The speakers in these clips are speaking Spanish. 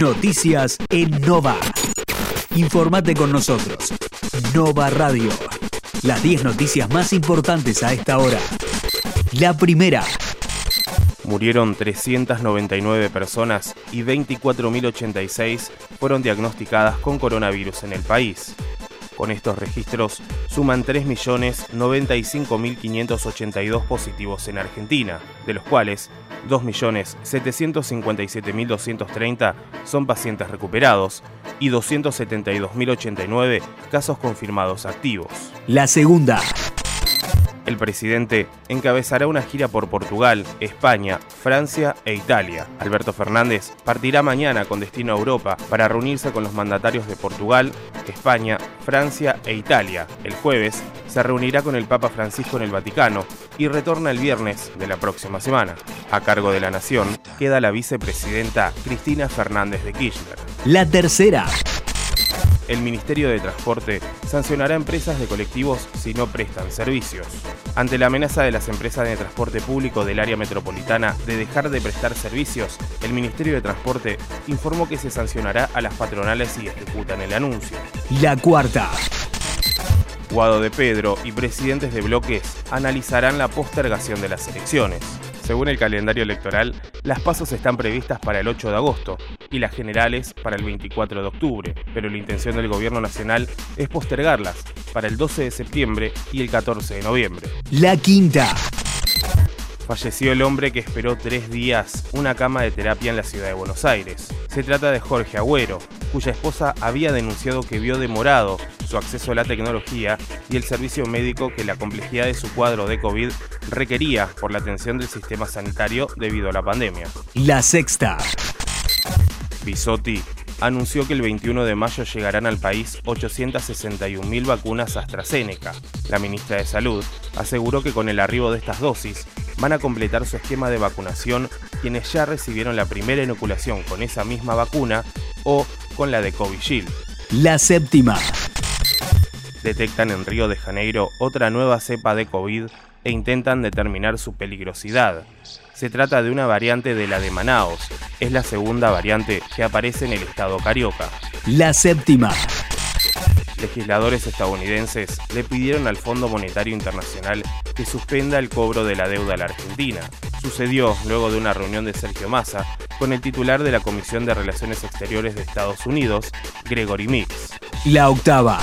Noticias en Nova. Informate con nosotros. Nova Radio. Las 10 noticias más importantes a esta hora. La primera. Murieron 399 personas y 24.086 fueron diagnosticadas con coronavirus en el país. Con estos registros suman 3.095.582 positivos en Argentina, de los cuales 2.757.230 son pacientes recuperados y 272.089 casos confirmados activos. La segunda. El presidente encabezará una gira por Portugal, España, Francia e Italia. Alberto Fernández partirá mañana con destino a Europa para reunirse con los mandatarios de Portugal, España, Francia e Italia. El jueves se reunirá con el Papa Francisco en el Vaticano y retorna el viernes de la próxima semana. A cargo de la nación queda la vicepresidenta Cristina Fernández de Kirchner. La tercera el Ministerio de Transporte sancionará empresas de colectivos si no prestan servicios. Ante la amenaza de las empresas de transporte público del área metropolitana de dejar de prestar servicios, el Ministerio de Transporte informó que se sancionará a las patronales si ejecutan el anuncio. La cuarta. Guado de Pedro y presidentes de bloques analizarán la postergación de las elecciones. Según el calendario electoral, las pasos están previstas para el 8 de agosto y las generales para el 24 de octubre, pero la intención del gobierno nacional es postergarlas para el 12 de septiembre y el 14 de noviembre. La quinta. Falleció el hombre que esperó tres días una cama de terapia en la ciudad de Buenos Aires. Se trata de Jorge Agüero, cuya esposa había denunciado que vio demorado su acceso a la tecnología y el servicio médico que la complejidad de su cuadro de COVID requería por la atención del sistema sanitario debido a la pandemia. La sexta. Bisotti anunció que el 21 de mayo llegarán al país 861.000 vacunas AstraZeneca. La ministra de Salud aseguró que con el arribo de estas dosis van a completar su esquema de vacunación quienes ya recibieron la primera inoculación con esa misma vacuna o con la de Covishield. La séptima. Detectan en Río de Janeiro otra nueva cepa de COVID e intentan determinar su peligrosidad. Se trata de una variante de la de Manaos. Es la segunda variante que aparece en el estado carioca. La séptima. Legisladores estadounidenses le pidieron al Fondo Monetario Internacional que suspenda el cobro de la deuda a la Argentina. Sucedió luego de una reunión de Sergio Massa con el titular de la Comisión de Relaciones Exteriores de Estados Unidos, Gregory Mix. La octava.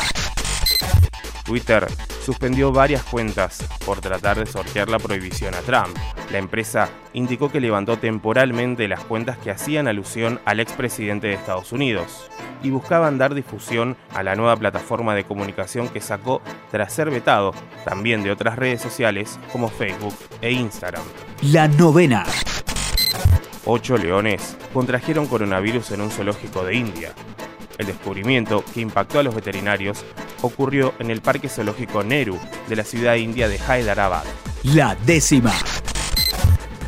Twitter suspendió varias cuentas por tratar de sortear la prohibición a Trump. La empresa indicó que levantó temporalmente las cuentas que hacían alusión al expresidente de Estados Unidos y buscaban dar difusión a la nueva plataforma de comunicación que sacó tras ser vetado también de otras redes sociales como Facebook e Instagram. La novena. Ocho leones contrajeron coronavirus en un zoológico de India. El descubrimiento, que impactó a los veterinarios, ocurrió en el Parque Zoológico Nehru de la ciudad india de Hyderabad. La décima.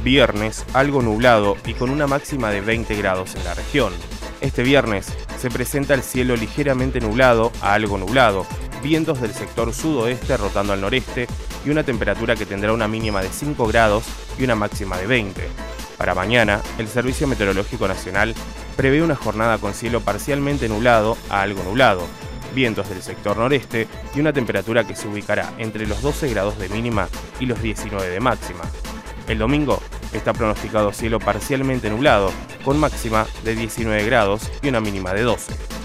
Viernes, algo nublado y con una máxima de 20 grados en la región. Este viernes se presenta el cielo ligeramente nublado a algo nublado, vientos del sector sudoeste rotando al noreste y una temperatura que tendrá una mínima de 5 grados y una máxima de 20. Para mañana, el Servicio Meteorológico Nacional prevé una jornada con cielo parcialmente nublado a algo nublado, vientos del sector noreste y una temperatura que se ubicará entre los 12 grados de mínima y los 19 de máxima. El domingo está pronosticado cielo parcialmente nublado, con máxima de 19 grados y una mínima de 12.